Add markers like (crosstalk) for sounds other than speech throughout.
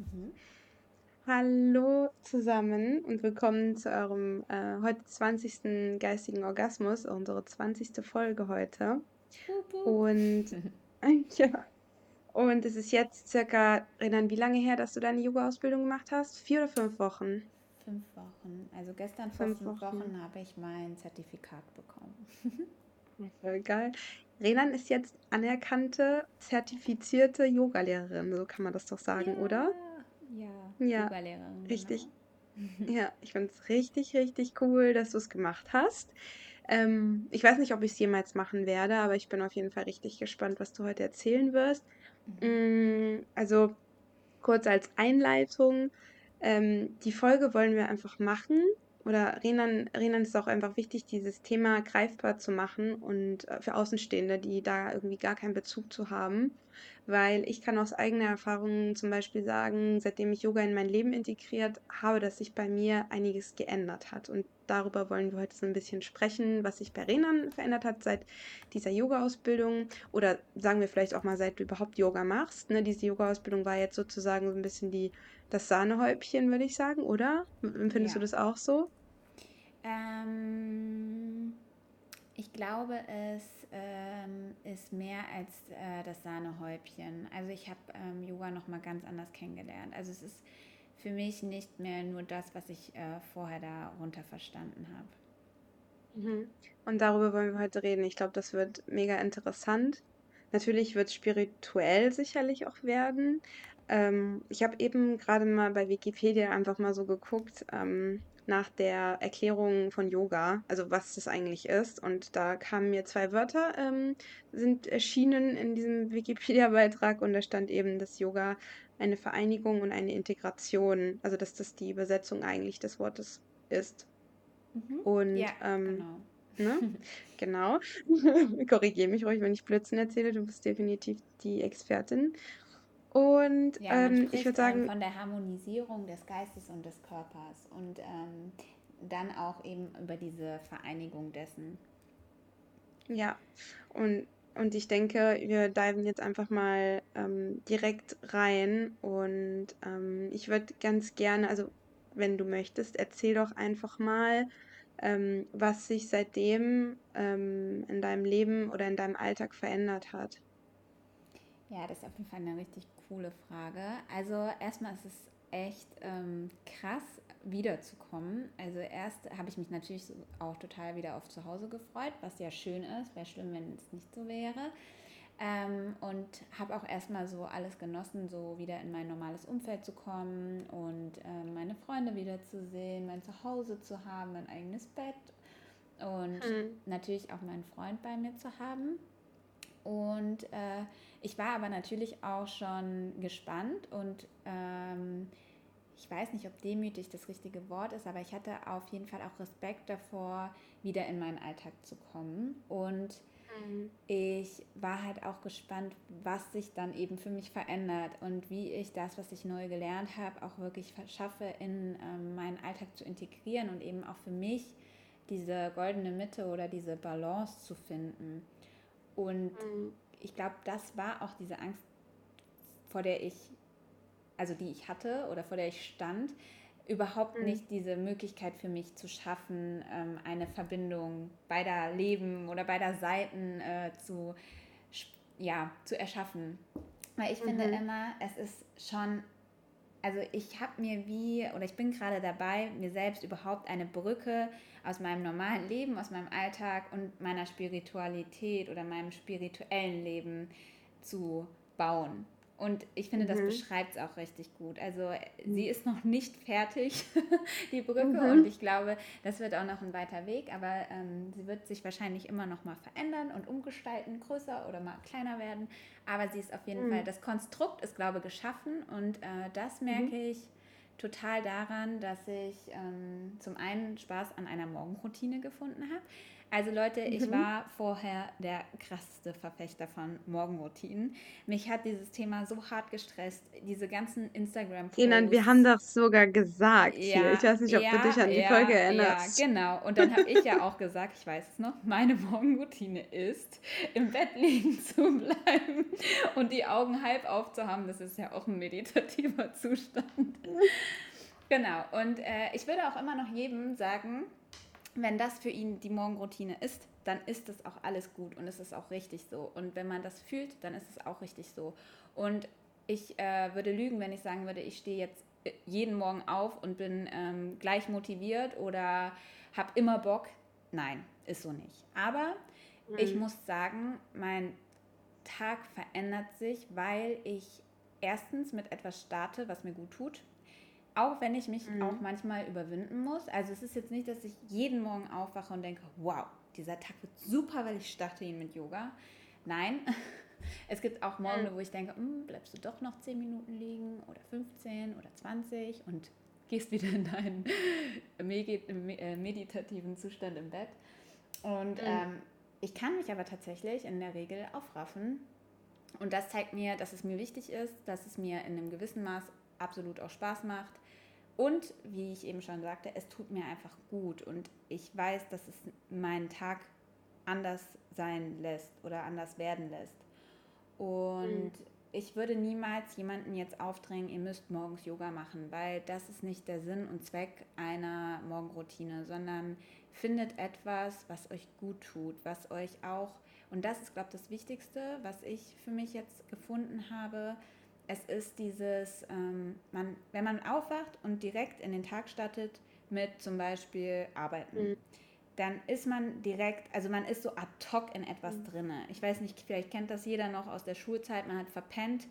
Mhm. Hallo zusammen und willkommen zu eurem äh, heute 20. geistigen Orgasmus, unsere 20. Folge heute. Und (laughs) ja, und es ist jetzt circa, Renan, wie lange her, dass du deine Yoga-Ausbildung gemacht hast? Vier oder fünf Wochen? Fünf Wochen. Also gestern vor Fünf fünf Wochen. Wochen habe ich mein Zertifikat bekommen. (laughs) Voll geil. Renan ist jetzt anerkannte, zertifizierte Yogalehrerin, so kann man das doch sagen, oder? Ja, ja, Yogalehrerin, richtig. genau. (laughs) Ja, ich finde es richtig, richtig cool, dass du es gemacht hast. Ähm, ich weiß nicht, ob ich es jemals machen werde, aber ich bin auf jeden Fall richtig gespannt, was du heute erzählen wirst. Mhm. Mm, also kurz als Einleitung, ähm, die Folge wollen wir einfach machen. Oder Renan, Renan ist auch einfach wichtig, dieses Thema greifbar zu machen und äh, für Außenstehende, die da irgendwie gar keinen Bezug zu haben. Weil ich kann aus eigener Erfahrung zum Beispiel sagen, seitdem ich Yoga in mein Leben integriert habe, dass sich bei mir einiges geändert hat. Und darüber wollen wir heute so ein bisschen sprechen, was sich bei Renan verändert hat seit dieser Yoga-Ausbildung. Oder sagen wir vielleicht auch mal, seit du überhaupt Yoga machst. Ne? Diese Yoga-Ausbildung war jetzt sozusagen so ein bisschen die, das Sahnehäubchen, würde ich sagen, oder? Empfindest du Ja. das auch so? Ähm, ich glaube, es ähm, ist mehr als äh, das Sahnehäubchen. Also ich habe ähm, Yoga noch mal ganz anders kennengelernt. Also es ist für mich nicht mehr nur das, was ich äh, vorher darunter verstanden habe. Mhm. Und darüber wollen wir heute reden. Ich glaube, das wird mega interessant. Natürlich wird es spirituell sicherlich auch werden. Ähm, ich habe eben gerade mal bei Wikipedia einfach mal so geguckt, ähm, nach der Erklärung von Yoga, also was das eigentlich ist. Und da kamen mir zwei Wörter, ähm, sind erschienen in diesem (laughs) Wikipedia-Beitrag und da stand eben, dass Yoga eine Vereinigung und eine Integration, also dass das die Übersetzung eigentlich des Wortes ist. Mhm. Und Ja, ähm, genau. Ne? (laughs) Genau. (laughs) Korrigiere mich ruhig, wenn ich Blödsinn erzähle. Du bist definitiv die Expertin. Und Ja, ähm, ich würde sagen, von der Harmonisierung des Geistes und des Körpers und ähm, dann auch eben über diese Vereinigung dessen. ja. Und, und ich denke, wir diven jetzt einfach mal ähm, direkt rein. Und ähm, ich würde ganz gerne, also wenn du möchtest, erzähl doch einfach mal, ähm, was sich seitdem ähm, in deinem Leben oder in deinem Alltag verändert hat. Ja, das ist auf jeden Fall eine richtig coole Frage. Also erstmal ist es echt ähm, krass, wiederzukommen. Also erst habe ich mich natürlich auch total wieder auf zu Hause gefreut, was ja schön ist. Wäre schlimm, wenn es nicht so wäre. Ähm, und habe auch erstmal so alles genossen, so wieder in mein normales Umfeld zu kommen und ähm, meine Freunde wiederzusehen, mein Zuhause zu haben, mein eigenes Bett und Hm. natürlich auch meinen Freund bei mir zu haben. Und äh, ich war aber natürlich auch schon gespannt und ähm, ich weiß nicht, ob demütig das richtige Wort ist, aber ich hatte auf jeden Fall auch Respekt davor, wieder in meinen Alltag zu kommen. Und Hm. ich war halt auch gespannt, was sich dann eben für mich verändert und wie ich das, was ich neu gelernt habe, auch wirklich schaffe, in ähm, meinen Alltag zu integrieren und eben auch für mich diese goldene Mitte oder diese Balance zu finden. Und Hm. ich glaube, das war auch diese Angst, vor der ich, also die ich hatte oder vor der ich stand, überhaupt Hm. nicht diese Möglichkeit für mich zu schaffen, ähm, eine Verbindung beider Leben oder beider Seiten äh, zu, ja, zu erschaffen. Weil ich finde Mhm. immer, es ist schon also ich habe mir wie, oder ich bin gerade dabei, mir selbst überhaupt eine Brücke aus meinem normalen Leben, aus meinem Alltag und meiner Spiritualität oder meinem spirituellen Leben zu bauen. Und ich finde, das Mhm. beschreibt es auch richtig gut. Also sie ist noch nicht fertig, (laughs) die Brücke, und Mhm. ich glaube, das wird auch noch ein weiter Weg, aber ähm, sie wird sich wahrscheinlich immer noch mal verändern und umgestalten, größer oder mal kleiner werden. Aber sie ist auf jeden Fall, Mhm. das Konstrukt ist, glaube ich, geschaffen und äh, das Mhm. merke ich total daran, dass ich ähm, zum einen Spaß an einer Morgenroutine gefunden habe, Also Leute, ich mhm. war vorher der krasseste Verfechter von Morgenroutinen. Mich hat dieses Thema so hart gestresst, diese ganzen Instagram-Posts. Wir haben doch sogar gesagt ja, hier. Ich weiß nicht, ob ja, du dich an die ja, Folge erinnerst. Ja, genau. Und dann habe ich ja auch gesagt, ich weiß es noch, meine Morgenroutine ist, im Bett liegen (laughs) zu bleiben und die Augen halb aufzuhaben. Das ist ja auch ein meditativer Zustand. (laughs) Genau. Und äh, ich würde auch immer noch jedem sagen, wenn das für ihn die Morgenroutine ist, dann ist es auch alles gut und es ist auch richtig so. Und wenn man das fühlt, dann ist es auch richtig so. Und ich äh, würde lügen, wenn ich sagen würde, ich stehe jetzt äh, jeden Morgen auf und bin ähm, gleich motiviert oder habe immer Bock. Nein, ist so nicht. Aber mhm. ich muss sagen, mein Tag verändert sich, weil ich erstens mit etwas starte, was mir gut tut. Auch wenn ich mich mhm. auch manchmal überwinden muss. Also es ist jetzt nicht, dass ich jeden Morgen aufwache und denke, wow, dieser Tag wird super, weil ich starte ihn mit Yoga. Nein, (laughs) es gibt auch Morgen, mhm. wo ich denke, hm, bleibst du doch noch 10 Minuten liegen oder 15 oder 20 und gehst (laughs) wieder in deinen äh, meditativen Zustand im Bett. Und mhm. ähm, ich kann mich aber tatsächlich in der Regel aufraffen. Und das zeigt mir, dass es mir wichtig ist, dass es mir in einem gewissen Maß absolut auch Spaß macht. Und wie ich eben schon sagte, es tut mir einfach gut und ich weiß, dass es meinen Tag anders sein lässt oder anders werden lässt. Und mhm. ich würde niemals jemanden jetzt aufdrängen, ihr müsst morgens Yoga machen, weil das ist nicht der Sinn und Zweck einer Morgenroutine, sondern findet etwas, was euch gut tut, was euch auch, und das ist, glaube ich, das Wichtigste, was ich für mich jetzt gefunden habe, es ist dieses, ähm, man, wenn man aufwacht und direkt in den Tag startet mit zum Beispiel Arbeiten, mhm. dann ist man direkt, also man ist so ad hoc in etwas mhm. drin. Ich weiß nicht, vielleicht kennt das jeder noch aus der Schulzeit, man hat verpennt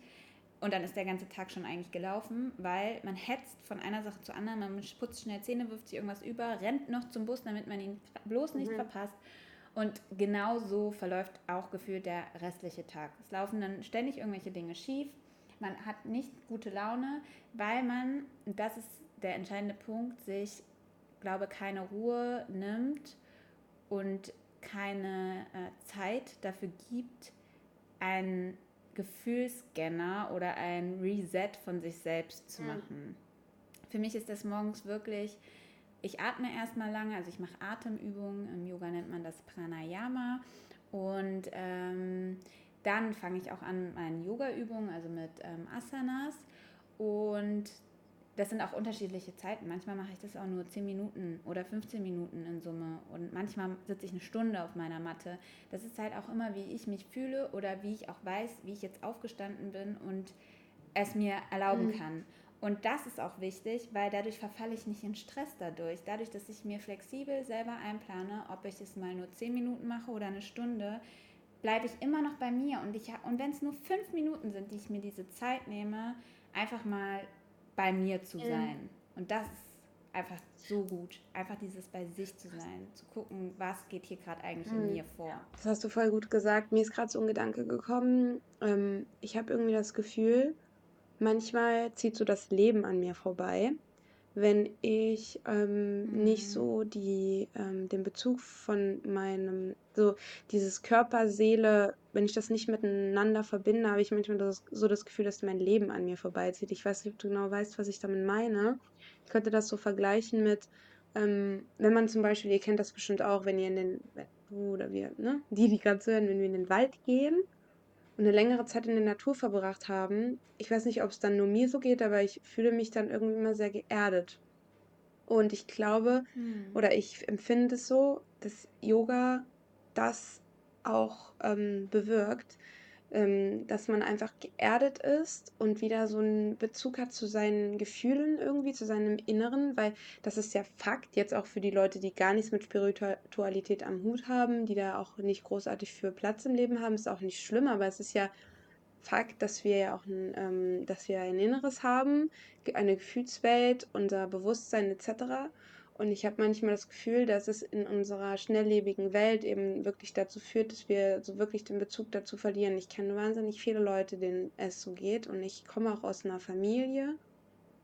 und dann ist der ganze Tag schon eigentlich gelaufen, weil man hetzt von einer Sache zur anderen, man putzt schnell Zähne, wirft sich irgendwas über, rennt noch zum Bus, damit man ihn bloß nicht mhm. verpasst. Und genau so verläuft auch gefühlt der restliche Tag. Es laufen dann ständig irgendwelche Dinge schief man hat nicht gute Laune, weil man, das ist der entscheidende Punkt, sich, glaube keine Ruhe nimmt und keine äh, Zeit dafür gibt, einen Gefühlscanner oder ein Reset von sich selbst zu machen. Mhm. Für mich ist das morgens wirklich, ich atme erstmal lange, also ich mache Atemübungen, im Yoga nennt man das Pranayama und ähm, dann fange ich auch an meinen Yoga-Übungen, also mit ähm, Asanas. Und das sind auch unterschiedliche Zeiten. Manchmal mache ich das auch nur 10 Minuten oder 15 Minuten in Summe. Und manchmal sitze ich eine Stunde auf meiner Matte. Das ist halt auch immer, wie ich mich fühle oder wie ich auch weiß, wie ich jetzt aufgestanden bin und es mir erlauben mhm. kann. Und das ist auch wichtig, weil dadurch verfalle ich nicht in Stress dadurch. Dadurch, dass ich mir flexibel selber einplane, ob ich es mal nur 10 Minuten mache oder eine Stunde, bleibe ich immer noch bei mir. Und, und wenn es nur fünf Minuten sind, die ich mir diese Zeit nehme, einfach mal bei mir zu sein. Und das ist einfach so gut. Einfach dieses bei sich zu sein, zu gucken, was geht hier gerade eigentlich mhm. in mir vor. Das hast du voll gut gesagt. Mir ist gerade so ein Gedanke gekommen. Ähm, ich habe irgendwie das Gefühl, manchmal zieht so das Leben an mir vorbei wenn ich ähm, mhm. nicht so die, ähm, den Bezug von meinem, so dieses Körper, Seele, wenn ich das nicht miteinander verbinde, habe ich manchmal das, so das Gefühl, dass mein Leben an mir vorbeizieht. Ich weiß nicht, ob du genau weißt, was ich damit meine. Ich könnte das so vergleichen mit, ähm, wenn man zum Beispiel, ihr kennt das bestimmt auch, wenn ihr in den, du oder wir, ne, die, die gerade hören, wenn wir in den Wald gehen und eine längere Zeit in der Natur verbracht haben, ich weiß nicht, ob es dann nur mir so geht, aber ich fühle mich dann irgendwie immer sehr geerdet. Und ich glaube, hm. oder ich empfinde es so, dass Yoga das auch ähm, bewirkt, ähm, dass man einfach geerdet ist und wieder so einen Bezug hat zu seinen Gefühlen irgendwie, zu seinem Inneren, weil das ist ja Fakt, jetzt auch für die Leute, die gar nichts mit Spiritualität am Hut haben, die da auch nicht großartig für Platz im Leben haben, ist auch nicht schlimm, aber es ist ja Fakt, dass wir ja auch ein, ähm, dass wir ein Inneres haben, eine Gefühlswelt, unser Bewusstsein etc. Und ich habe manchmal das Gefühl, dass es in unserer schnelllebigen Welt eben wirklich dazu führt, dass wir so wirklich den Bezug dazu verlieren. Ich kenne wahnsinnig viele Leute, denen es so geht. Und ich komme auch aus einer Familie,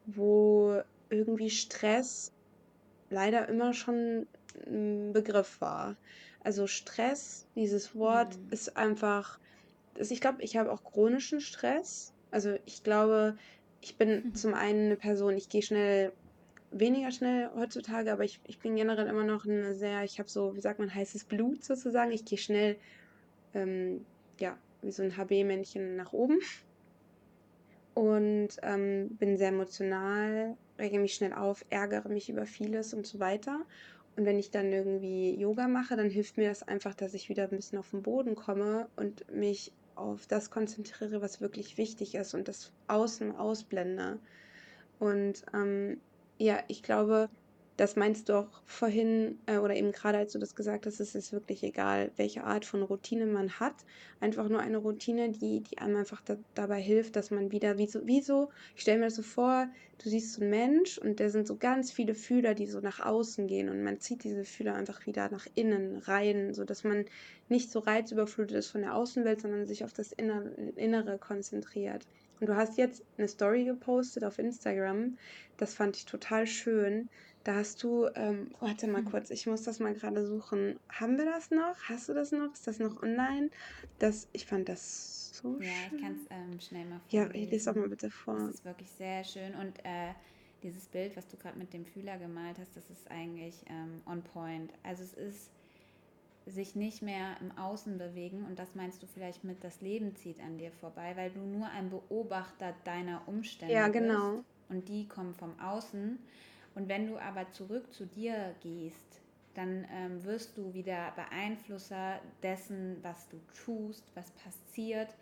wo irgendwie Stress leider immer schon ein Begriff war. Also Stress, dieses Wort Mhm. ist einfach, also ich glaube, ich habe auch chronischen Stress. Also ich glaube, ich bin zum einen eine Person, ich gehe schnell, weniger schnell heutzutage, aber ich, ich bin generell immer noch eine sehr, ich habe so, wie sagt man, heißes Blut sozusagen. Ich gehe schnell, ähm, ja, wie so ein HB-Männchen nach oben und ähm, bin sehr emotional, rege mich schnell auf, ärgere mich über vieles und so weiter. Und wenn ich dann irgendwie Yoga mache, dann hilft mir das einfach, dass ich wieder ein bisschen auf den Boden komme und mich auf das konzentriere, was wirklich wichtig ist und das Außen ausblende. Und ähm, ja, ich glaube, das meinst du auch vorhin äh, oder eben gerade, als du das gesagt hast, es ist wirklich egal, welche Art von Routine man hat. Einfach nur eine Routine, die, die einem einfach da, dabei hilft, dass man wieder, wie so, wie so ich stelle mir das so vor, du siehst so einen Mensch und da sind so ganz viele Fühler, die so nach außen gehen und man zieht diese Fühler einfach wieder nach innen rein, sodass man nicht so reizüberflutet ist von der Außenwelt, sondern sich auf das Innere, Innere konzentriert. Und du hast jetzt eine Story gepostet auf Instagram. Das fand ich total schön. Da hast du, ähm, warte mal Mhm. kurz, ich muss das mal gerade suchen. Haben wir das noch? Hast du das noch? Ist das noch online? Das, ich fand das so Ja, ich kann es schön. ähm, schnell mal Ja, ich lese auch mal vorlesen. bitte Das vor. ist wirklich sehr schön. Und äh, dieses Bild, was du gerade mit dem Fühler gemalt hast, das ist eigentlich ähm, on point. Also es ist sich nicht mehr im Außen bewegen und das meinst du vielleicht mit, das Leben zieht an dir vorbei, weil du nur ein Beobachter deiner Ja, Umstände genau. bist und die kommen vom Außen. Und wenn du aber zurück zu dir gehst, dann ähm, wirst du wieder Beeinflusser dessen, was du tust, was passiert.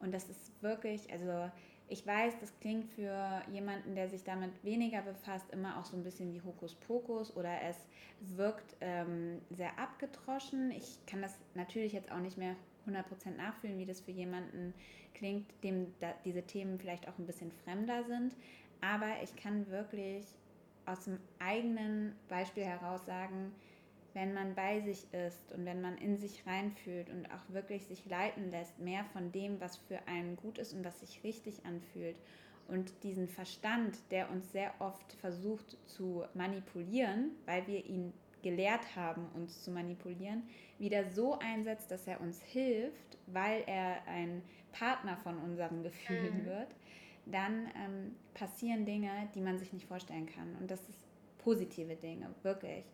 Und das ist wirklich, also ich weiß, das klingt für jemanden, der sich damit weniger befasst, immer auch so ein bisschen wie Hokuspokus oder es wirkt ähm, sehr abgedroschen. Ich kann das natürlich jetzt auch nicht mehr 100% nachfühlen, wie das für jemanden klingt, dem diese Themen vielleicht auch ein bisschen fremder sind. Aber ich kann wirklich aus dem eigenen Beispiel heraus sagen, wenn man bei sich ist und wenn man in sich reinfühlt und auch wirklich sich leiten lässt, mehr von dem, was für einen gut ist und was sich richtig anfühlt und diesen Verstand, der uns sehr oft versucht zu manipulieren, weil wir ihn gelehrt haben, uns zu manipulieren, wieder so einsetzt, dass er uns hilft, weil er ein Partner von unseren Gefühlen Mhm. wird, dann ähm, passieren Dinge, die man sich nicht vorstellen kann. Und das ist positive Dinge, wirklich.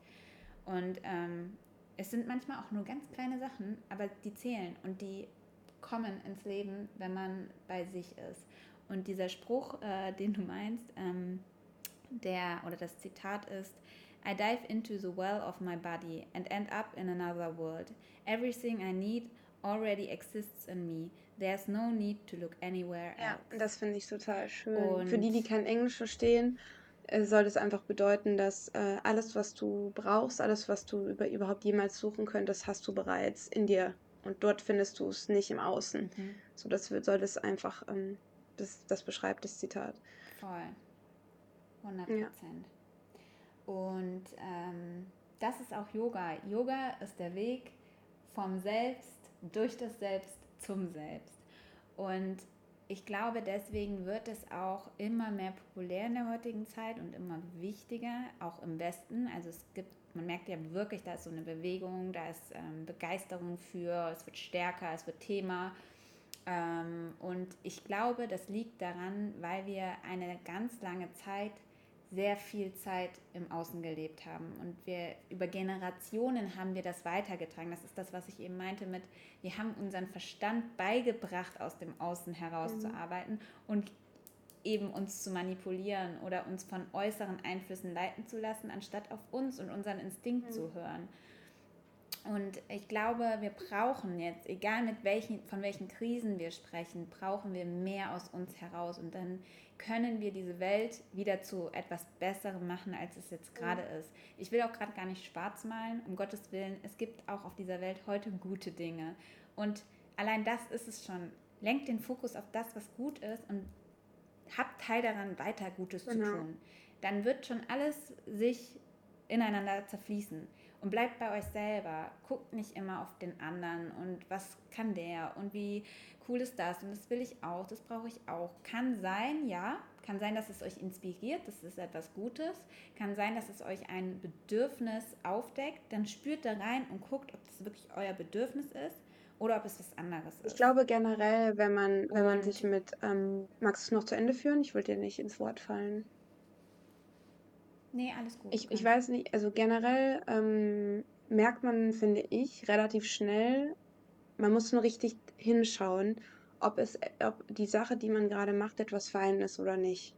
Und ähm, es sind manchmal auch nur ganz kleine Sachen, aber die zählen und die kommen ins Leben, wenn man bei sich ist. Und dieser Spruch, äh, den du meinst, ähm, der oder das Zitat ist, I dive into the well of my body and end up in another world. Everything I need already exists in me. There's no need to look anywhere Ja, else. das finde ich total schön. Für die, die Und kein Englisch verstehen, soll das einfach bedeuten, dass äh, alles, was du brauchst, alles, was du über, überhaupt jemals suchen könntest, hast du bereits in dir. Und dort findest du es nicht im Außen. mhm, So, das wird, soll das einfach, ähm, das, das beschreibt das Zitat. voll, 100 Ja. Prozent. Und ähm, das ist auch Yoga. Yoga ist der Weg vom Selbst durch das Selbst zum Selbst. Und ich glaube, deswegen wird es auch immer mehr populär in der heutigen Zeit und immer wichtiger, auch im Westen. Also es gibt, man merkt ja wirklich, da ist so eine Bewegung, da ist ähm, Begeisterung für, es wird stärker, es wird Thema. Ähm, und ich glaube, das liegt daran, weil wir eine ganz lange Zeit sehr viel Zeit im Außen gelebt haben. Und wir über Generationen haben wir das weitergetragen. Das ist das, was ich eben meinte mit, wir haben unseren Verstand beigebracht, aus dem Außen heraus Mhm. und eben uns zu manipulieren oder uns von äußeren Einflüssen leiten zu lassen, anstatt auf uns und unseren Instinkt Mhm. zu hören. Und ich glaube, wir brauchen jetzt, egal mit welchen, von welchen Krisen wir sprechen, brauchen wir mehr aus uns heraus. Und dann können wir diese Welt wieder zu etwas Besserem machen, als es jetzt gerade ist. Ich will auch gerade gar nicht schwarz malen, um Gottes Willen. Es gibt auch auf dieser Welt heute gute Dinge. Und allein das ist es schon. Lenkt den Fokus auf das, was gut ist und habt Teil daran, weiter Gutes zu Genau. tun. Dann wird schon alles sich ineinander zerfließen. Und bleibt bei euch selber. Guckt nicht immer auf den anderen und was kann der und wie cool ist das und das will ich auch, das brauche ich auch. Kann sein, ja, Kann sein, dass es euch inspiriert, das ist etwas Gutes. Kann sein, dass es euch ein Bedürfnis aufdeckt. Dann spürt da rein und guckt, ob das wirklich euer Bedürfnis ist oder ob es was anderes ist. Ich glaube generell, wenn man, wenn man sich mit, ähm, magst du es noch zu Ende führen? Ich wollte dir nicht ins Wort fallen. Nee, alles gut. Ich, ich weiß nicht, also generell ähm, merkt man, finde ich, relativ schnell, man muss nur richtig hinschauen, ob es, ob die Sache, die man gerade macht, etwas fein ist oder nicht.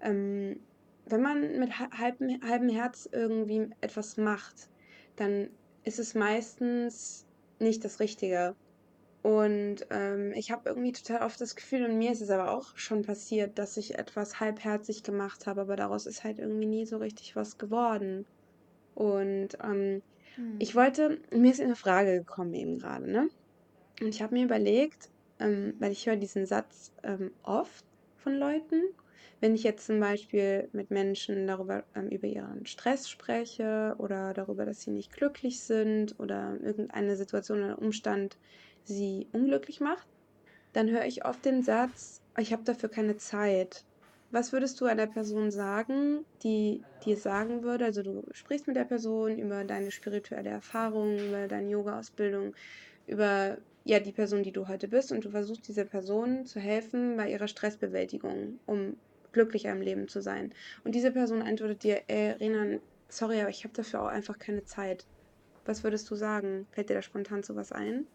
Ähm, wenn man mit halbem, halbem Herz irgendwie etwas macht, dann ist es meistens nicht das Richtige. Und ähm, ich habe irgendwie total oft das Gefühl, und mir ist es aber auch schon passiert, dass ich etwas halbherzig gemacht habe, aber daraus ist halt irgendwie nie so richtig was geworden. Und ähm, hm. ich wollte, mir ist eine Frage gekommen eben gerade, ne? Und ich habe mir überlegt, ähm, weil ich höre diesen Satz ähm, oft von Leuten, wenn ich jetzt zum Beispiel mit Menschen darüber ähm, über ihren Stress spreche oder darüber, dass sie nicht glücklich sind oder irgendeine Situation oder Umstand sie unglücklich macht, dann höre ich oft den Satz, ich habe dafür keine Zeit. Was würdest du einer Person sagen, die dir sagen würde, also du sprichst mit der Person über deine spirituelle Erfahrung, über deine Yoga-Ausbildung, über ja, die Person, die du heute bist und du versuchst dieser Person zu helfen bei ihrer Stressbewältigung, um glücklicher im Leben zu sein. Und diese Person antwortet dir, ey, Renan, sorry, aber ich habe dafür auch einfach keine Zeit. Was würdest du sagen? Fällt dir da spontan sowas ein?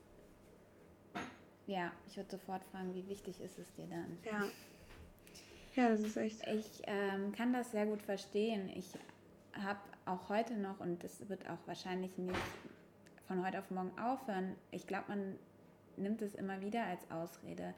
Ja, ich würde sofort fragen, wie wichtig ist es dir dann? Ja. Ja, das ist echt. Ich ähm, kann das sehr gut verstehen. Ich habe auch heute noch, und das wird auch wahrscheinlich nicht von heute auf morgen aufhören, ich glaube, man nimmt es immer wieder als Ausrede.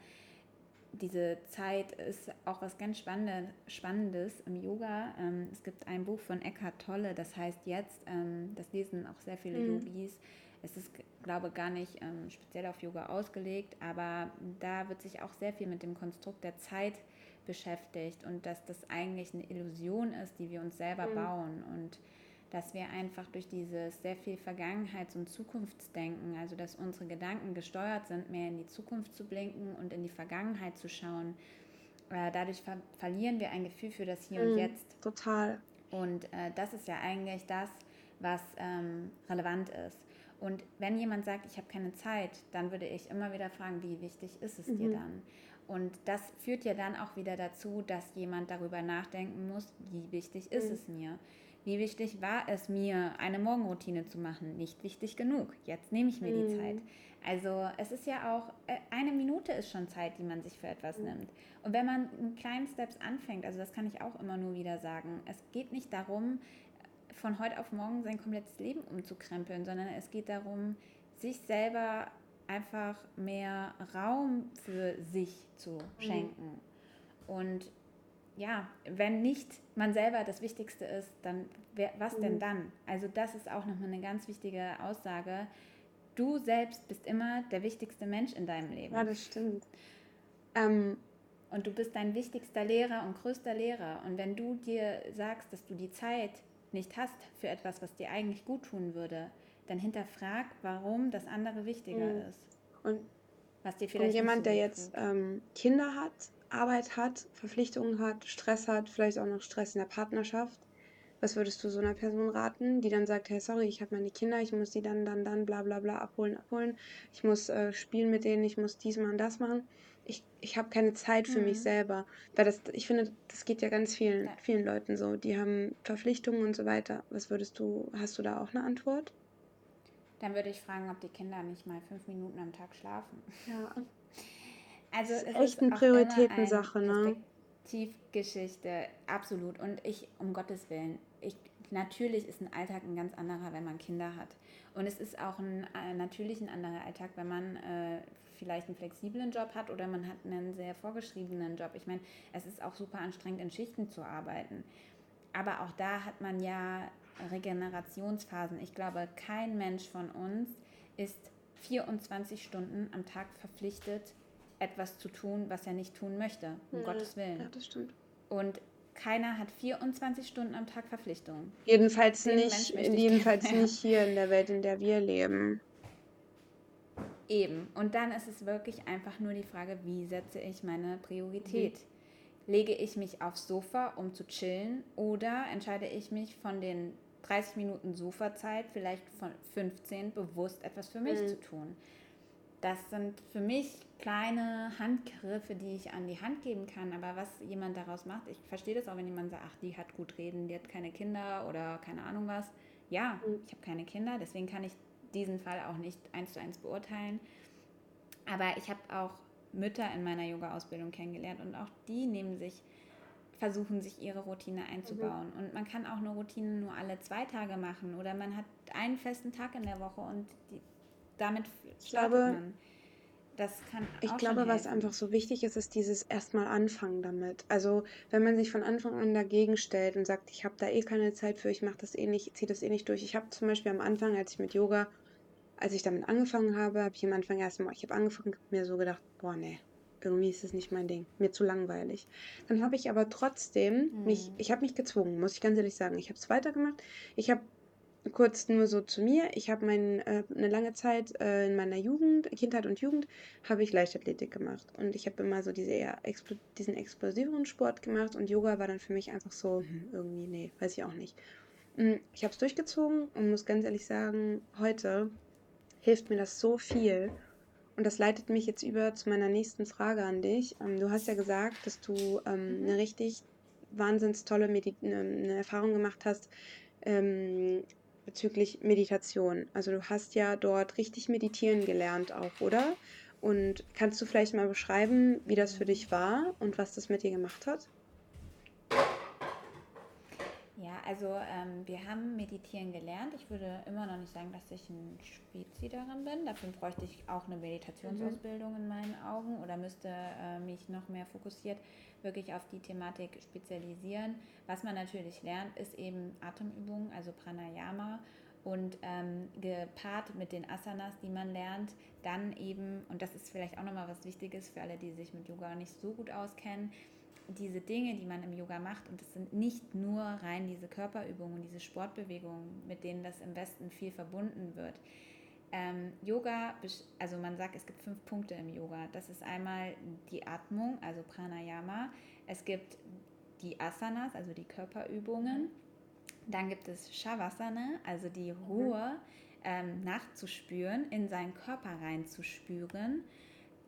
Diese Zeit ist auch was ganz Spannendes im Yoga. Ähm, es gibt ein Buch von Eckhart Tolle, das heißt jetzt, ähm, das lesen auch sehr viele mhm. Yogis es ist, glaube ich, gar nicht ähm, speziell auf Yoga ausgelegt, aber da wird sich auch sehr viel mit dem Konstrukt der Zeit beschäftigt und dass das eigentlich eine Illusion ist, die wir uns selber mhm. bauen und dass wir einfach durch dieses sehr viel Vergangenheits- und Zukunftsdenken, also dass unsere Gedanken gesteuert sind, mehr in die Zukunft zu blinken und in die Vergangenheit zu schauen. Äh, dadurch ver verlieren wir ein Gefühl für das Hier mhm, und Jetzt. Total. Und äh, das ist ja eigentlich das, was ähm, relevant ist. Und wenn jemand sagt, ich habe keine Zeit, dann würde ich immer wieder fragen, wie wichtig ist es mhm. dir dann? Und das führt ja dann auch wieder dazu, dass jemand darüber nachdenken muss, wie wichtig ist mhm. es mir? Wie wichtig war es mir, eine Morgenroutine zu machen? Nicht wichtig genug. Jetzt nehme ich mir mhm. die Zeit. Also es ist ja auch, äh, eine Minute ist schon Zeit, die man sich für etwas mhm. nimmt. Und wenn man in kleinen Steps anfängt, also das kann ich auch immer nur wieder sagen, es geht nicht darum, von heute auf morgen sein komplettes Leben umzukrempeln, sondern es geht darum, sich selber einfach mehr Raum für sich zu mhm. schenken. Mhm. Und ja, wenn nicht man selber das Wichtigste ist, dann wer, was mhm. denn dann? Also das ist auch nochmal eine ganz wichtige Aussage. Du selbst bist immer der wichtigste Mensch in deinem Leben. Ja, das stimmt. Ähm, und du bist dein wichtigster Lehrer und größter Lehrer. Und wenn du dir sagst, dass du die Zeit nicht hast für etwas, was dir eigentlich gut tun würde, dann hinterfrag, warum das andere wichtiger mhm. ist. Und, was dir vielleicht und jemand, der jetzt ähm, Kinder hat, Arbeit hat, Verpflichtungen hat, Stress hat, vielleicht auch noch Stress in der Partnerschaft, was würdest du so einer Person raten, die dann sagt, hey, sorry, ich habe meine Kinder, ich muss die dann, dann, dann, bla bla bla abholen, abholen, ich muss äh, spielen mit denen, ich muss dies machen, das machen ich, ich habe keine Zeit für mhm. mich selber. Weil das, ich finde, das geht ja ganz vielen, ja. vielen Leuten so. Die haben Verpflichtungen und so weiter. Was würdest du, hast du da auch eine Antwort? Dann würde ich fragen, ob die Kinder nicht mal fünf Minuten am Tag schlafen. Ja. (laughs) Also es ist echt eine Prioritätensache, ne? Tiefgeschichte, absolut. Und ich, um Gottes Willen, ich, natürlich ist ein Alltag ein ganz anderer, wenn man Kinder hat. Und es ist auch ein, äh, natürlich ein anderer Alltag, wenn man äh, vielleicht einen flexiblen Job hat oder man hat einen sehr vorgeschriebenen Job. Ich meine, es ist auch super anstrengend, in Schichten zu arbeiten. Aber auch da hat man ja Regenerationsphasen. Ich glaube, kein Mensch von uns ist 24 Stunden am Tag verpflichtet, etwas zu tun, was er nicht tun möchte, um ja, Gottes Willen. Ja, das stimmt. Und keiner hat 24 Stunden am Tag Verpflichtungen. Jedenfalls nicht, jedenfalls nicht hier in der Welt, in der wir leben. Eben. Und dann ist es wirklich einfach nur die Frage, wie setze ich meine Priorität? Mhm. lege ich mich aufs Sofa, um zu chillen, oder entscheide ich mich von den 30 Minuten Sofazeit, vielleicht von 15, bewusst etwas für mich mhm. zu tun. Das sind für mich kleine Handgriffe, die ich an die Hand geben kann. Aber was jemand daraus macht, ich verstehe das auch, wenn jemand sagt, ach, die hat gut reden, die hat keine Kinder oder keine Ahnung was. Ja, mhm. ich habe keine Kinder, deswegen kann ich diesen Fall auch nicht eins zu eins beurteilen. Aber ich habe auch Mütter in meiner Yoga-Ausbildung kennengelernt und auch die nehmen sich, versuchen sich ihre Routine einzubauen. Mhm. Und man kann auch eine Routine nur alle zwei Tage machen oder man hat einen festen Tag in der Woche und die, damit startet ich glaube, man. Das kann ich glaube, was einfach so wichtig ist, ist dieses erstmal anfangen damit. Also wenn man sich von Anfang an dagegen stellt und sagt, ich habe da eh keine Zeit für, ich mache das eh nicht, ziehe das eh nicht durch. Ich habe zum Beispiel am Anfang, als ich mit Yoga als ich damit angefangen habe, habe ich am Anfang erstmal, ich habe angefangen, mir so gedacht, boah, nee, irgendwie ist das nicht mein Ding, mir zu langweilig. Dann habe ich aber trotzdem mhm. mich, ich habe mich gezwungen, muss ich ganz ehrlich sagen. Ich habe es weitergemacht. Ich habe kurz nur so zu mir, ich habe äh, eine lange Zeit äh, in meiner Jugend, Kindheit und Jugend, habe ich Leichtathletik gemacht. Und ich habe immer so diese eher expl diesen explosiveren Sport gemacht und Yoga war dann für mich einfach so, hm, irgendwie, nee, weiß ich auch nicht. Hm, ich habe es durchgezogen und muss ganz ehrlich sagen, heute hilft mir das so viel. Und das leitet mich jetzt über zu meiner nächsten Frage an dich. Ähm, du hast ja gesagt, dass du ähm, mhm. eine richtig wahnsinns tolle Medi eine, eine Erfahrung gemacht hast ähm, bezüglich Meditation. Also du hast ja dort richtig meditieren gelernt auch, oder? Und kannst du vielleicht mal beschreiben, wie das für dich war und was das mit dir gemacht hat? Ja, also ähm, wir haben Meditieren gelernt. Ich würde immer noch nicht sagen, dass ich ein Spezi darin bin. Dafür bräuchte ich auch eine Meditationsausbildung mhm. in meinen Augen oder müsste äh, mich noch mehr fokussiert wirklich auf die Thematik spezialisieren. Was man natürlich lernt, ist eben Atemübungen, also Pranayama und ähm, gepaart mit den Asanas, die man lernt, dann eben, und das ist vielleicht auch nochmal was Wichtiges für alle, die sich mit Yoga nicht so gut auskennen, diese Dinge, die man im Yoga macht, und es sind nicht nur rein diese Körperübungen, diese Sportbewegungen, mit denen das im Westen viel verbunden wird. Ähm, Yoga, also man sagt, es gibt fünf Punkte im Yoga. Das ist einmal die Atmung, also Pranayama. Es gibt die Asanas, also die Körperübungen. Dann gibt es Shavasana, also die mhm. Ruhe ähm, nachzuspüren, in seinen Körper reinzuspüren.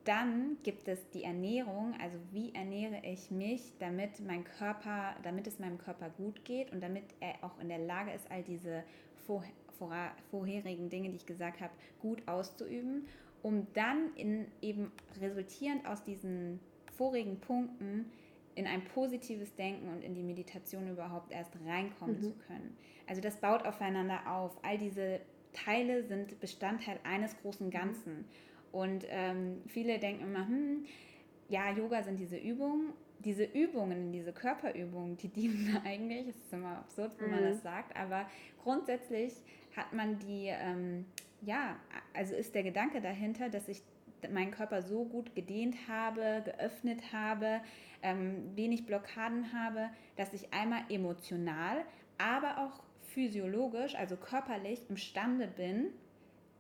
Dann gibt es die Ernährung, also wie ernähre ich mich, damit mein Körper, damit es meinem Körper gut geht und damit er auch in der Lage ist, all diese vor, vor, vorherigen Dinge, die ich gesagt habe, gut auszuüben, um dann in eben resultierend aus diesen vorigen Punkten in ein positives Denken und in die Meditation überhaupt erst reinkommen mhm. zu können. Also das baut aufeinander auf. All diese Teile sind Bestandteil eines großen Ganzen. Mhm. Und ähm, viele denken immer, hm, ja, Yoga sind diese Übungen. Diese Übungen, diese Körperübungen, die (laughs) dienen eigentlich, es ist immer absurd, wenn mhm. man das sagt, aber grundsätzlich hat man die, ähm, ja, also ist der Gedanke dahinter, dass ich meinen Körper so gut gedehnt habe, geöffnet habe, ähm, wenig Blockaden habe, dass ich einmal emotional, aber auch physiologisch, also körperlich imstande bin,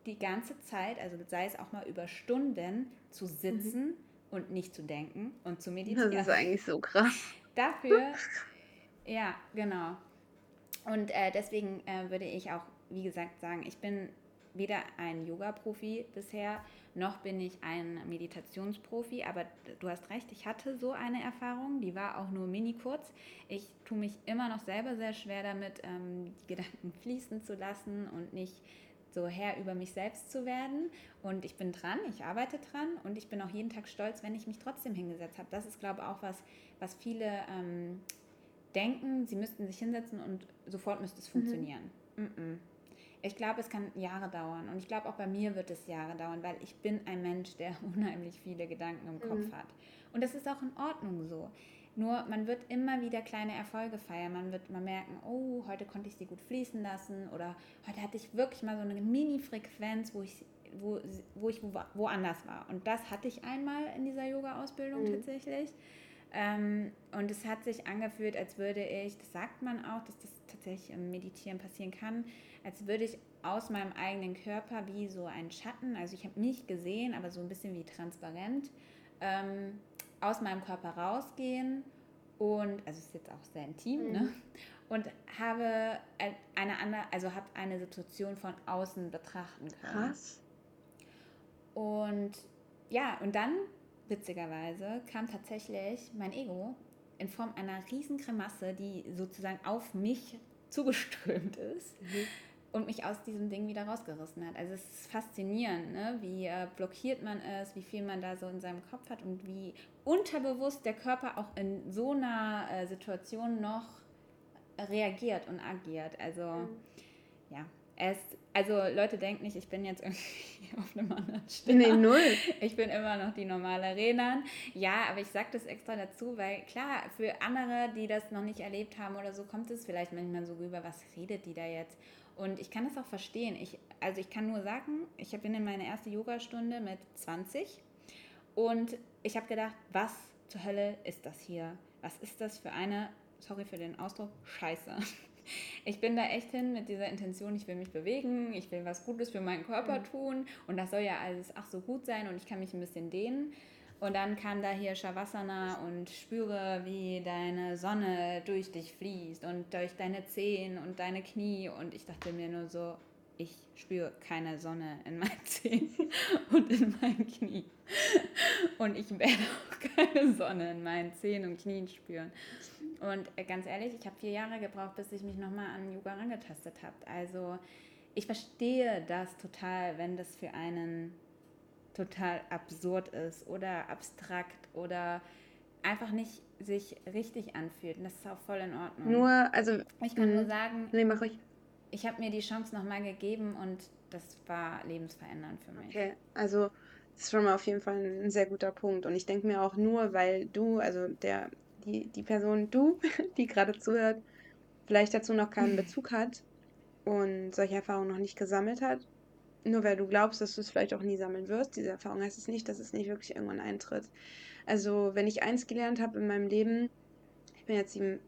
die ganze Zeit, also sei es auch mal über Stunden, zu sitzen mhm. und nicht zu denken und zu meditieren. Das ist eigentlich so krass. Dafür, (laughs) ja, genau. Und äh, deswegen äh, würde ich auch, wie gesagt, sagen, ich bin weder ein Yoga-Profi bisher, noch bin ich ein Meditationsprofi, aber du hast recht, ich hatte so eine Erfahrung, die war auch nur mini kurz. Ich tue mich immer noch selber sehr schwer damit, ähm, die Gedanken (laughs) fließen zu lassen und nicht so Herr über mich selbst zu werden. Und ich bin dran, ich arbeite dran und ich bin auch jeden Tag stolz, wenn ich mich trotzdem hingesetzt habe. Das ist, glaube ich, auch was, was viele ähm, denken, sie müssten sich hinsetzen und sofort müsste es mhm. funktionieren. Mhm. Ich glaube, es kann Jahre dauern und ich glaube, auch bei mir wird es Jahre dauern, weil ich bin ein Mensch, der (laughs) unheimlich viele Gedanken im Kopf mhm. hat. Und das ist auch in Ordnung so. Nur man wird immer wieder kleine Erfolge feiern. Man wird mal merken, oh, heute konnte ich sie gut fließen lassen oder heute hatte ich wirklich mal so eine Mini-Frequenz, wo ich, wo, wo ich wo, woanders war. Und das hatte ich einmal in dieser Yoga-Ausbildung mhm. tatsächlich. Ähm, und es hat sich angefühlt, als würde ich, das sagt man auch, dass das tatsächlich im Meditieren passieren kann, als würde ich aus meinem eigenen Körper wie so ein Schatten, also ich habe mich gesehen, aber so ein bisschen wie transparent, ähm, aus meinem Körper rausgehen und also ist jetzt auch sehr intim, mhm. ne? Und habe eine andere, also habe eine Situation von außen betrachten können. Krass. Und ja, und dann, witzigerweise, kam tatsächlich mein Ego in Form einer riesen Kremasse, die sozusagen auf mich (laughs) zugeströmt ist. Mhm und mich aus diesem Ding wieder rausgerissen hat. Also es ist faszinierend, ne? wie äh, blockiert man ist, wie viel man da so in seinem Kopf hat und wie unterbewusst der Körper auch in so einer äh, Situation noch reagiert und agiert. Also mhm. ja, es, also Leute denken nicht, ich bin jetzt irgendwie (laughs) auf einem anderen Stern. Nee, null. Ich bin immer noch die normale Renan. Ja, aber ich sage das extra dazu, weil klar, für andere, die das noch nicht erlebt haben oder so, kommt es vielleicht manchmal so rüber, was redet die da jetzt? Und ich kann das auch verstehen. Ich, also ich kann nur sagen, ich bin in meine erste Yogastunde mit 20 und ich habe gedacht, was zur Hölle ist das hier? Was ist das für eine, sorry für den Ausdruck, Scheiße? (laughs) Ich bin da echt hin mit dieser Intention, ich will mich bewegen, ich will was Gutes für meinen Körper mhm. tun und das soll ja alles ach so gut sein und ich kann mich ein bisschen dehnen. Und dann kam da hier Shavasana und spüre, wie deine Sonne durch dich fließt und durch deine Zehen und deine Knie. Und ich dachte mir nur so, ich spüre keine Sonne in meinen (laughs) Zehen und in meinen Knien. Und ich werde auch keine Sonne in meinen Zehen und Knien spüren. Und äh, ganz ehrlich, ich habe vier Jahre gebraucht, bis ich mich nochmal an Yoga rangetastet habe. Also ich verstehe das total, wenn das für einen total absurd ist oder abstrakt oder einfach nicht sich richtig anfühlt. Und das ist auch voll in Ordnung. Nur, also. Ich kann nur mhm. sagen. Nee, mach ich. Ich habe mir die Chance nochmal gegeben und das war lebensverändernd für mich. Okay, also das ist schon mal auf jeden Fall ein sehr guter Punkt. Und ich denke mir auch nur, weil du, also der, die, die Person, du, (laughs) die gerade zuhört, vielleicht dazu noch keinen (laughs) Bezug hat und solche Erfahrungen noch nicht gesammelt hat, nur weil du glaubst, dass du es vielleicht auch nie sammeln wirst, diese Erfahrung heißt es nicht, dass es nicht wirklich irgendwann eintritt. Also, wenn ich eins gelernt habe in meinem Leben, ich bin jetzt sieben,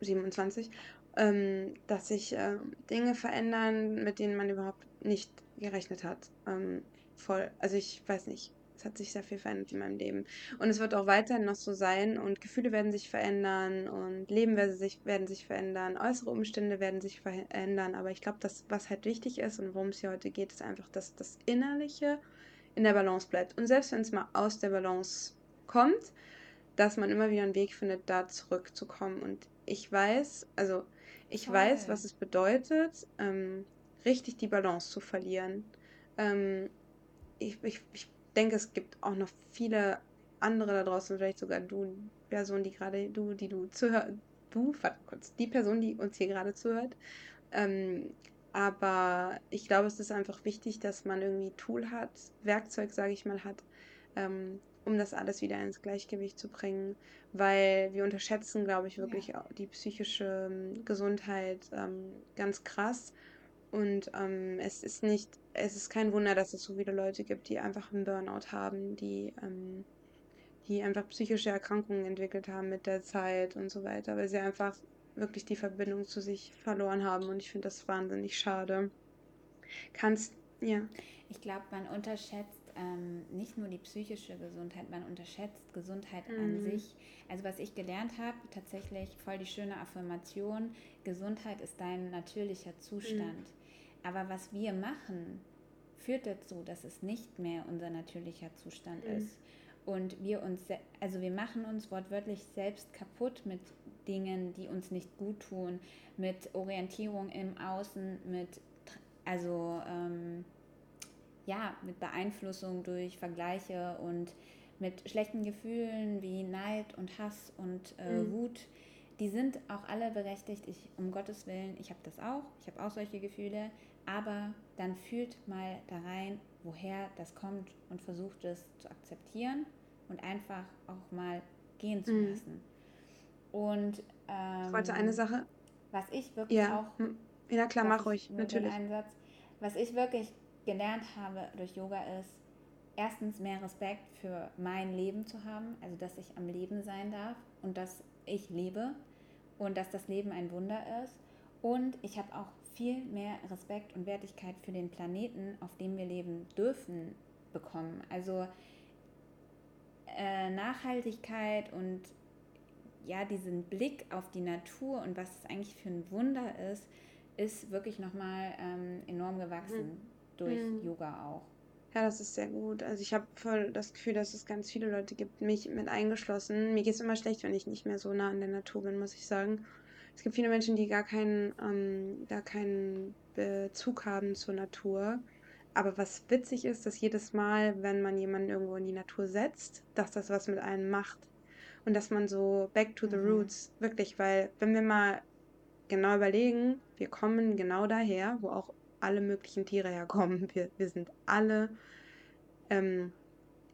27, ähm, dass sich äh, Dinge verändern, mit denen man überhaupt nicht gerechnet hat. Ähm, voll. Also ich weiß nicht, es hat sich sehr viel verändert in meinem Leben. Und es wird auch weiterhin noch so sein und Gefühle werden sich verändern und Leben werden sich, werden sich verändern, äußere Umstände werden sich verändern. Aber ich glaube, das, was halt wichtig ist und worum es hier heute geht, ist einfach, dass das Innerliche in der Balance bleibt. Und selbst wenn es mal aus der Balance kommt, dass man immer wieder einen Weg findet, da zurückzukommen. Und ich weiß, also ich Toll. weiß, was es bedeutet, ähm, richtig die Balance zu verlieren. Ähm, ich, ich, ich denke, es gibt auch noch viele andere da draußen, vielleicht sogar du, Person, die gerade, du, die du zuhörst, du, warte kurz, die Person, die uns hier gerade zuhört. Ähm, aber ich glaube, es ist einfach wichtig, dass man irgendwie Tool hat, Werkzeug, sage ich mal, hat, ähm, um das alles wieder ins Gleichgewicht zu bringen, weil wir unterschätzen, glaube ich, wirklich ja. die psychische ähm, Gesundheit ähm, ganz krass. Und ähm, es ist nicht, es ist kein Wunder, dass es so viele Leute gibt, die einfach einen Burnout haben, die, ähm, die einfach psychische Erkrankungen entwickelt haben mit der Zeit und so weiter, weil sie einfach wirklich die Verbindung zu sich verloren haben. Und ich finde das wahnsinnig schade. Kannst, ja. Ich glaube, man unterschätzt ähm, nicht nur die psychische Gesundheit, man unterschätzt Gesundheit mhm. an sich. Also was ich gelernt habe, tatsächlich voll die schöne Affirmation, Gesundheit ist dein natürlicher Zustand. Mhm. Aber was wir machen, führt dazu, dass es nicht mehr unser natürlicher Zustand mhm. ist. Und wir uns, also wir machen uns wortwörtlich selbst kaputt mit Dingen, die uns nicht gut tun, mit Orientierung im Außen, mit, also, ähm, ja, mit Beeinflussung durch Vergleiche und mit schlechten Gefühlen wie Neid und Hass und äh, mhm. Wut. Die sind auch alle berechtigt. Ich, um Gottes Willen, ich habe das auch. Ich habe auch solche Gefühle aber dann fühlt mal da rein, woher das kommt und versucht es zu akzeptieren und einfach auch mal gehen zu mhm. lassen. Und ähm, ich wollte eine Sache. Was ich wirklich ja. auch. Hm. Ja, klar, mach ruhig, natürlich. Satz, was ich wirklich gelernt habe durch Yoga ist, erstens mehr Respekt für mein Leben zu haben, also dass ich am Leben sein darf und dass ich lebe und dass das Leben ein Wunder ist. Und ich habe auch viel mehr Respekt und Wertigkeit für den Planeten, auf dem wir leben dürfen, bekommen. Also äh, Nachhaltigkeit und ja, diesen Blick auf die Natur und was es eigentlich für ein Wunder ist, ist wirklich nochmal ähm, enorm gewachsen mhm. durch mhm. Yoga auch. Ja, das ist sehr gut. Also ich habe voll das Gefühl, dass es ganz viele Leute gibt, mich mit eingeschlossen. Mir geht es immer schlecht, wenn ich nicht mehr so nah an der Natur bin, muss ich sagen. Es gibt viele Menschen, die gar keinen, ähm, gar keinen Bezug haben zur Natur. Aber was witzig ist, dass jedes Mal, wenn man jemanden irgendwo in die Natur setzt, dass das was mit einem macht. Und dass man so back to the mhm. roots, wirklich, weil wenn wir mal genau überlegen, wir kommen genau daher, wo auch alle möglichen Tiere herkommen. (laughs) Wir, wir sind alle ähm,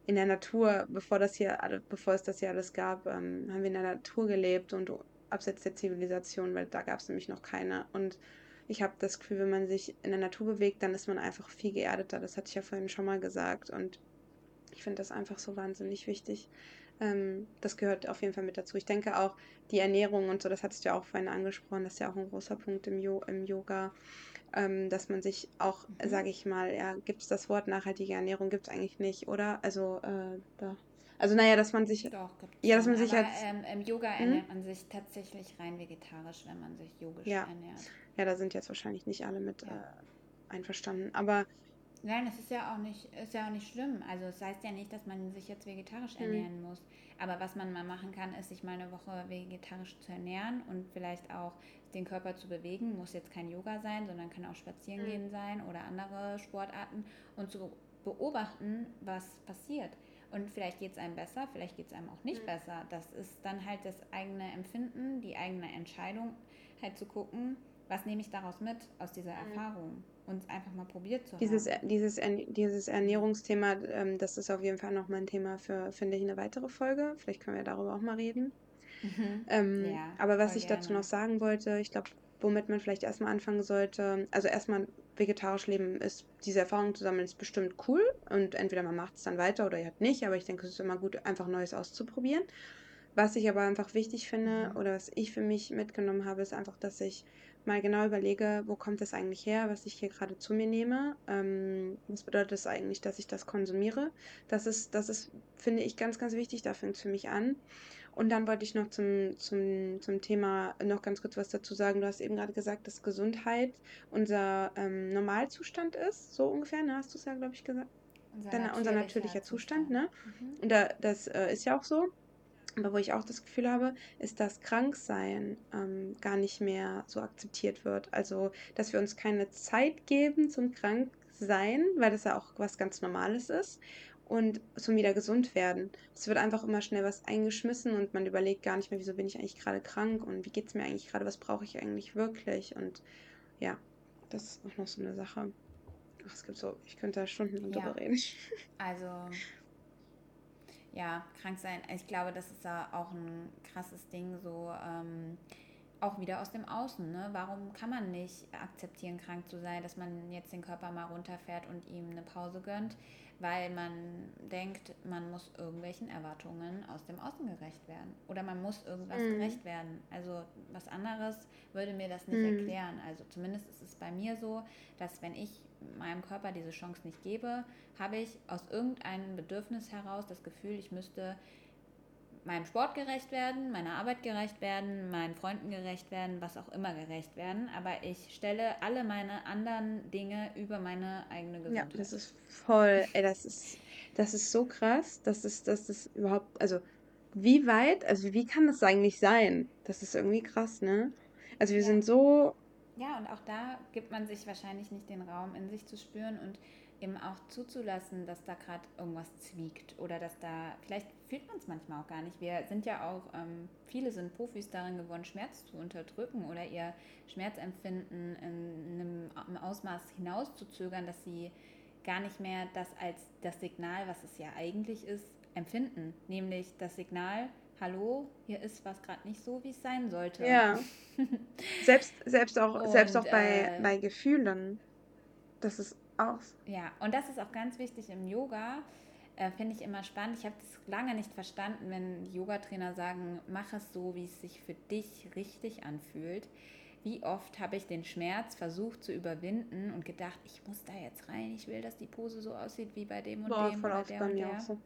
in der Natur, bevor das hier, bevor es das hier alles gab, ähm, haben wir in der Natur gelebt und abseits der Zivilisation, weil da gab es nämlich noch keine. Und ich habe das Gefühl, wenn man sich in der Natur bewegt, dann ist man einfach viel geerdeter. Das hatte ich ja vorhin schon mal gesagt. Und ich finde das einfach so wahnsinnig wichtig. Ähm, das gehört auf jeden Fall mit dazu. Ich denke auch, die Ernährung und so, das hattest du ja auch vorhin angesprochen, das ist ja auch ein großer Punkt im, jo im Yoga ähm, dass man sich auch, mhm. sage ich mal, ja, gibt es das Wort nachhaltige Ernährung, gibt es eigentlich nicht, oder? Also, äh, da. Also, naja, dass man sich. Doch, ja, dass man sich Aber, als, ähm, Im Yoga hm? ernährt man sich tatsächlich rein vegetarisch, wenn man sich yogisch ja. ernährt. Ja, da sind jetzt wahrscheinlich nicht alle mit ja. äh, einverstanden. Aber. Nein, es ist ja auch nicht, ist ja auch nicht schlimm. Also es heißt ja nicht, dass man sich jetzt vegetarisch hm. ernähren muss. Aber was man mal machen kann, ist, sich mal eine Woche vegetarisch zu ernähren und vielleicht auch den Körper zu bewegen. Muss jetzt kein Yoga sein, sondern kann auch spazieren mhm. sein oder andere Sportarten und zu beobachten, was passiert. Und vielleicht geht es einem besser, vielleicht geht es einem auch nicht mhm. besser. Das ist dann halt das eigene Empfinden, die eigene Entscheidung, halt zu gucken, was nehme ich daraus mit aus dieser mhm. Erfahrung und einfach mal probiert zu dieses, haben. Dieses, dieses Ernährungsthema, ähm, das ist auf jeden Fall noch mal ein Thema für, finde ich, eine weitere Folge. Vielleicht können wir darüber auch mal reden. Mhm. Ähm, ja, aber was ich gerne. dazu noch sagen wollte, ich glaube, womit man vielleicht erstmal anfangen sollte, also erstmal vegetarisch leben ist, diese Erfahrung zu sammeln, ist bestimmt cool und entweder man macht es dann weiter oder ihr nicht, aber ich denke, es ist immer gut, einfach Neues auszuprobieren. Was ich aber einfach wichtig finde mhm. oder was ich für mich mitgenommen habe, ist einfach, dass ich mal genau überlege, wo kommt das eigentlich her, was ich hier gerade zu mir nehme. Ähm, was bedeutet das eigentlich, dass ich das konsumiere? Das ist, das ist, finde ich, ganz, ganz wichtig. Da fängt es für mich an. Und dann wollte ich noch zum, zum, zum Thema noch ganz kurz was dazu sagen. Du hast eben gerade gesagt, dass Gesundheit unser ähm, Normalzustand ist, so ungefähr, ne? Hast du es ja, glaube ich, gesagt? Unser, Dann, natürlicher, unser natürlicher Zustand, Zustand ne? Mhm. Und da, das äh, ist ja auch so. Aber wo ich auch das Gefühl habe, ist, dass Kranksein ähm, gar nicht mehr so akzeptiert wird. Also, dass wir uns keine Zeit geben zum Kranksein, weil das ja auch was ganz Normales ist und zum wieder gesund werden. Es wird einfach immer schnell was eingeschmissen und man überlegt gar nicht mehr, wieso bin ich eigentlich gerade krank und wie geht es mir eigentlich gerade, was brauche ich eigentlich wirklich und ja, das ist auch noch so eine Sache. Ach, es gibt so, ich könnte da Stunden drüber reden. (laughs) Also ja, krank sein. Ich glaube, das ist da auch ein krasses Ding, so ähm, auch wieder aus dem Außen. Ne? Warum kann man nicht akzeptieren, krank zu sein, dass man jetzt den Körper mal runterfährt und ihm eine Pause gönnt? Weil man denkt, man muss irgendwelchen Erwartungen aus dem Außen gerecht werden oder man muss irgendwas mhm. gerecht werden. Also was anderes würde mir das nicht mhm. erklären. Also zumindest ist es bei mir so, dass wenn ich meinem Körper diese Chance nicht gebe, habe ich aus irgendeinem Bedürfnis heraus das Gefühl, ich müsste meinem Sport gerecht werden, meiner Arbeit gerecht werden, meinen Freunden gerecht werden, was auch immer gerecht werden. Aber ich stelle alle meine anderen Dinge über meine eigene Gesundheit. Ja, das ist voll, ey, das ist, das ist so krass, dass es, dass das überhaupt, also wie weit, also wie kann das eigentlich sein? Das ist irgendwie krass, ne? Also wir ja. sind so. Ja, und auch da gibt man sich wahrscheinlich nicht den Raum, in sich zu spüren und eben auch zuzulassen, dass da gerade irgendwas zwiegt oder dass da, vielleicht fühlt man es manchmal auch gar nicht. Wir sind ja auch, ähm, viele sind Profis darin geworden, Schmerz zu unterdrücken oder ihr Schmerzempfinden in einem Ausmaß hinauszuzögern, dass sie gar nicht mehr das als das Signal, was es ja eigentlich ist, empfinden. Nämlich das Signal, hallo, hier ist was gerade nicht so, wie es sein sollte. Ja. (laughs) selbst, selbst auch, Und, selbst auch bei, äh, bei Gefühlen. Das ist aus. Ja, und das ist auch ganz wichtig im Yoga. Äh, Finde ich immer spannend. Ich habe das lange nicht verstanden, wenn Yogatrainer sagen, mach es so, wie es sich für dich richtig anfühlt. Wie oft habe ich den Schmerz versucht zu überwinden und gedacht, ich muss da jetzt rein, ich will, dass die Pose so aussieht wie bei dem und Boah, dem oder der und der. So.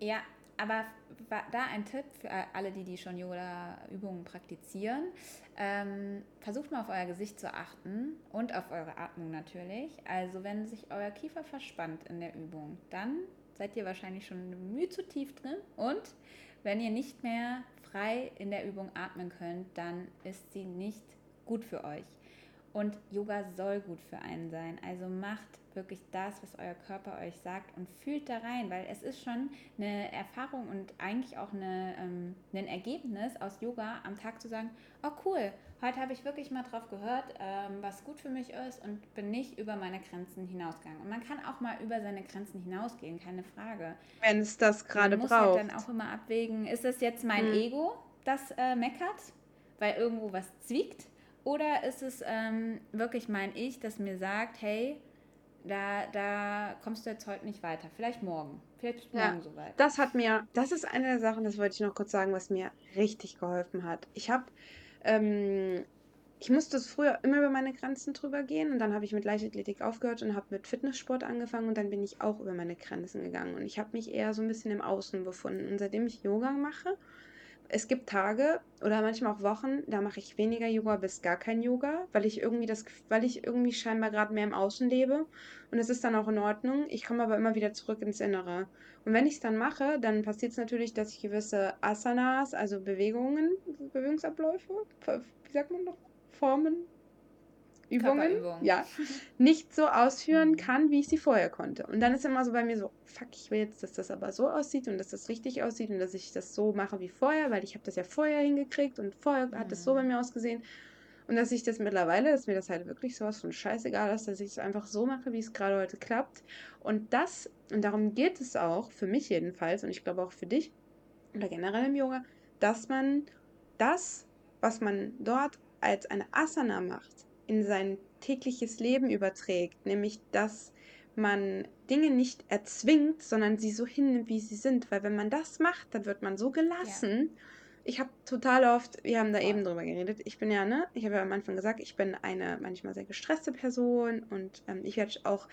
Ja, aber da ein Tipp für alle, die, die schon Yoga-Übungen praktizieren. Ähm, versucht mal auf euer Gesicht zu achten und auf eure Atmung natürlich. Also wenn sich euer Kiefer verspannt in der Übung, dann seid ihr wahrscheinlich schon mühe zu tief drin. Und wenn ihr nicht mehr frei in der Übung atmen könnt, dann ist sie nicht gut für euch. Und Yoga soll gut für einen sein. Also macht wirklich das, was euer Körper euch sagt und fühlt da rein, weil es ist schon eine Erfahrung und eigentlich auch eine, ähm, ein Ergebnis aus Yoga am Tag zu sagen, oh cool, heute habe ich wirklich mal drauf gehört, ähm, was gut für mich ist und bin nicht über meine Grenzen hinausgegangen. Und man kann auch mal über seine Grenzen hinausgehen, keine Frage. Wenn es das gerade braucht. Man muss halt dann auch immer abwägen, ist es jetzt mein hm. Ego, das äh, meckert, weil irgendwo was zwiegt? Oder ist es ähm, wirklich mein Ich, das mir sagt, hey, da, da kommst du jetzt heute nicht weiter. Vielleicht morgen. Vielleicht morgen ja, soweit. Das hat mir, das ist eine der Sachen, das wollte ich noch kurz sagen, was mir richtig geholfen hat. Ich habe, ähm, ich musste früher immer über meine Grenzen drüber gehen und dann habe ich mit Leichtathletik aufgehört und habe mit Fitnesssport angefangen und dann bin ich auch über meine Grenzen gegangen und ich habe mich eher so ein bisschen im Außen befunden. Und seitdem ich Yoga mache, es gibt Tage oder manchmal auch Wochen, da mache ich weniger Yoga bis gar kein Yoga, weil ich irgendwie das, weil ich irgendwie scheinbar gerade mehr im Außen lebe. Und es ist dann auch in Ordnung. Ich komme aber immer wieder zurück ins Innere. Und wenn ich es dann mache, dann passiert es natürlich, dass ich gewisse Asanas, also Bewegungen, Bewegungsabläufe, wie sagt man noch, Formen, Übungen, ja, nicht so ausführen kann, wie ich sie vorher konnte. Und dann ist immer so bei mir so, fuck, ich will jetzt, dass das aber so aussieht und dass das richtig aussieht und dass ich das so mache wie vorher, weil ich habe das ja vorher hingekriegt und vorher mhm. hat das so bei mhm. mir ausgesehen. Und dass ich das mittlerweile, dass mir das halt wirklich sowas von scheißegal ist, dass ich es einfach so mache, wie es gerade heute klappt. Und das, und darum geht es auch, für mich jedenfalls, und ich glaube auch für dich oder generell im Yoga, dass man das, was man dort als eine Asana macht, in sein tägliches Leben überträgt, nämlich dass man Dinge nicht erzwingt, sondern sie so hinnimmt, wie sie sind. Weil wenn man das macht, dann wird man so gelassen. Ja. Ich habe total oft, wir haben da wow. eben drüber geredet, ich bin ja, ne, ich habe ja am Anfang gesagt, ich bin eine manchmal sehr gestresste Person und ähm, ich werde auch,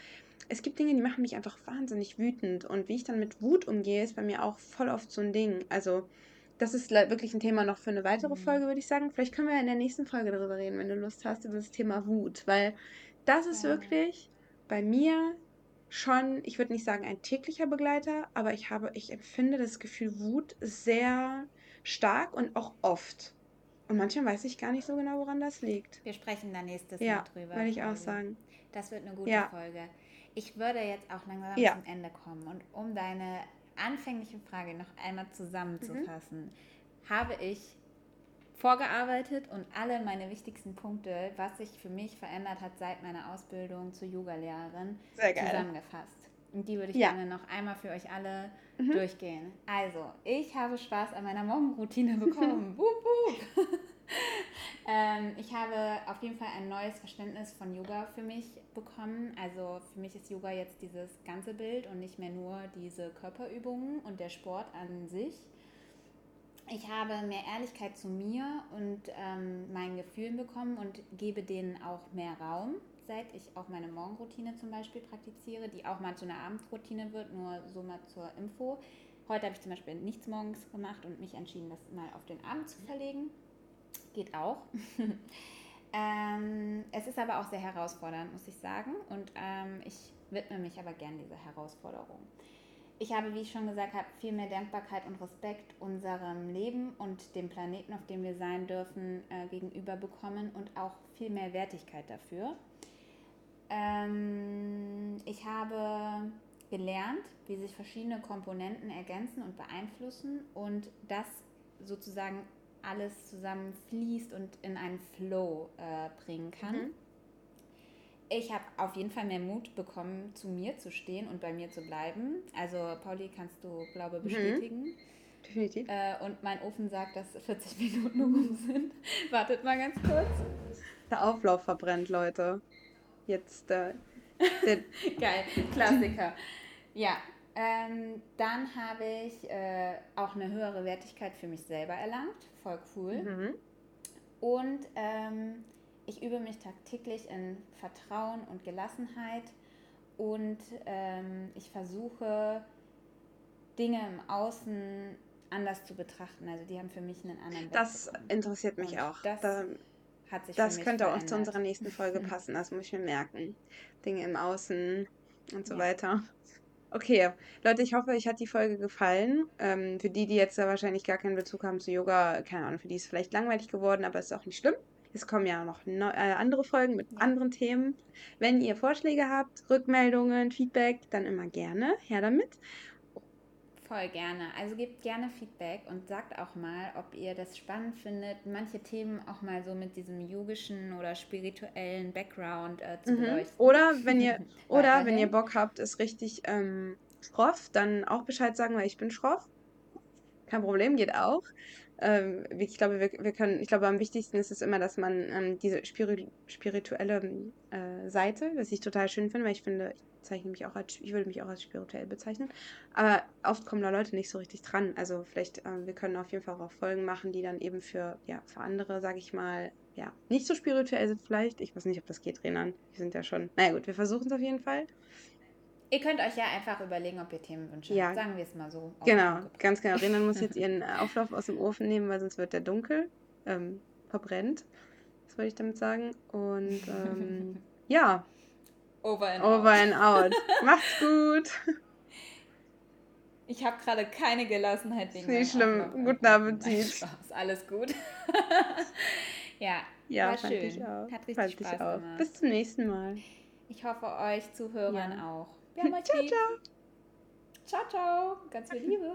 es gibt Dinge, die machen mich einfach wahnsinnig wütend und wie ich dann mit Wut umgehe, ist bei mir auch voll oft so ein Ding. Also das ist wirklich ein Thema noch für eine weitere mhm. Folge, würde ich sagen. Vielleicht können wir in der nächsten Folge darüber reden, wenn du Lust hast, über das Thema Wut. Weil das ist ja. wirklich bei mir schon, ich würde nicht sagen ein täglicher Begleiter, aber ich habe, ich empfinde das Gefühl Wut sehr stark und auch oft. Und manchmal weiß ich gar nicht so genau, woran das liegt. Wir sprechen da nächstes ja, Mal drüber. Würde ich auch sagen. Das wird eine gute ja. Folge. Ich würde jetzt auch langsam ja. zum Ende kommen und um deine anfängliche Frage noch einmal zusammenzufassen, mhm. habe ich vorgearbeitet und alle meine wichtigsten Punkte, was sich für mich verändert hat seit meiner Ausbildung zur Yogalehrerin, zusammengefasst. Und die würde ich ja. gerne noch einmal für euch alle mhm. durchgehen. Also, ich habe Spaß an meiner Morgenroutine bekommen. (laughs) wup, wup. Ähm, ich habe auf jeden Fall ein neues Verständnis von Yoga für mich bekommen. Also für mich ist Yoga jetzt dieses ganze Bild und nicht mehr nur diese Körperübungen und der Sport an sich. Ich habe mehr Ehrlichkeit zu mir und ähm, meinen Gefühlen bekommen und gebe denen auch mehr Raum, seit ich auch meine Morgenroutine zum Beispiel praktiziere, die auch mal zu einer Abendroutine wird, nur so mal zur Info. Heute habe ich zum Beispiel nichts morgens gemacht und mich entschieden, das mal auf den Abend zu verlegen geht auch. (laughs) ähm, es ist aber auch sehr herausfordernd, muss ich sagen. Und ähm, ich widme mich aber gern dieser Herausforderung. Ich habe, wie ich schon gesagt habe, viel mehr Dankbarkeit und Respekt unserem Leben und dem Planeten, auf dem wir sein dürfen, äh, gegenüber bekommen und auch viel mehr Wertigkeit dafür. Ähm, ich habe gelernt, wie sich verschiedene Komponenten ergänzen und beeinflussen und das sozusagen alles zusammen fließt und in einen Flow äh, bringen kann. Mhm. Ich habe auf jeden Fall mehr Mut bekommen, zu mir zu stehen und bei mir zu bleiben. Also, Pauli, kannst du, glaube ich, mhm. bestätigen. Mhm. Definitiv. Äh, und mein Ofen sagt, dass 40 (laughs) Minuten um sind. Wartet mal ganz kurz. Der Auflauf verbrennt, Leute. Jetzt. Äh, (laughs) Geil, Klassiker. Ja, ähm, dann habe ich äh, auch eine höhere Wertigkeit für mich selber erlangt. Voll cool. Mhm. Und ähm, ich übe mich tagtäglich in Vertrauen und Gelassenheit. Und ähm, ich versuche Dinge im Außen anders zu betrachten. Also die haben für mich einen anderen Das bekommen. interessiert mich Und auch. das Da, hat sich das könnte auch verändert. zu unserer nächsten Folge (laughs) passen, das muss ich mir merken. Dinge im Außen und so Ja. weiter. Okay, Leute, ich hoffe, euch hat die Folge gefallen. Ähm, für die, die jetzt da wahrscheinlich gar keinen Bezug haben zu Yoga, keine Ahnung, für die ist es vielleicht langweilig geworden, aber ist auch nicht schlimm. Es kommen ja noch neu, äh, andere Folgen mit anderen Themen. Wenn ihr Vorschläge habt, Rückmeldungen, Feedback, dann immer gerne. Her damit. Voll gerne. Also gebt gerne Feedback und sagt auch mal, ob ihr das spannend findet, manche Themen auch mal so mit diesem yogischen oder spirituellen Background äh, zu Mhm. beleuchten. Oder wenn ihr (laughs) Oder wenn ihr. Bock habt, ist richtig ähm, schroff, dann auch Bescheid sagen, weil ich bin schroff. Kein Problem, geht auch. Ähm, ich glaube, wir, wir können, ich glaube, am wichtigsten ist es immer, dass man ähm, diese spiri spirituelle äh, Seite, was ich total schön finde, weil ich finde, ich zeichne mich auch als, ich würde mich auch als spirituell bezeichnen. Aber oft kommen da Leute nicht so richtig dran. Also vielleicht, äh, wir können auf jeden Fall auch Folgen machen, die dann eben für, ja, für andere, sage ich mal, ja, nicht so spirituell sind vielleicht. Ich weiß nicht, ob das geht, Renan. Wir sind ja schon. Naja gut, wir versuchen es auf jeden Fall. Ihr könnt euch ja einfach überlegen, ob ihr Themenwünsche Ja. habt. Sagen wir es mal so. Genau, ganz genau. Renan muss jetzt (laughs) ihren äh, Auflauf aus dem Ofen nehmen, weil sonst wird der dunkel, ähm, verbrennt. Das wollte ich damit sagen. Und ähm, (laughs) ja, Over and over out. and out. (laughs) Macht's gut. Ich habe gerade keine Gelassenheit wegen Ist nicht schlimm. Auflauf Guten. Appetit. Spaß. Alles gut. ja, Ja, war schön. Hat richtig fand Spaß gemacht. Bis zum nächsten Mal. Ich hoffe, euch Zuhörern Ja. auch. Euch Ciao, ciao. Ciao, ciao. Ganz viel Liebe.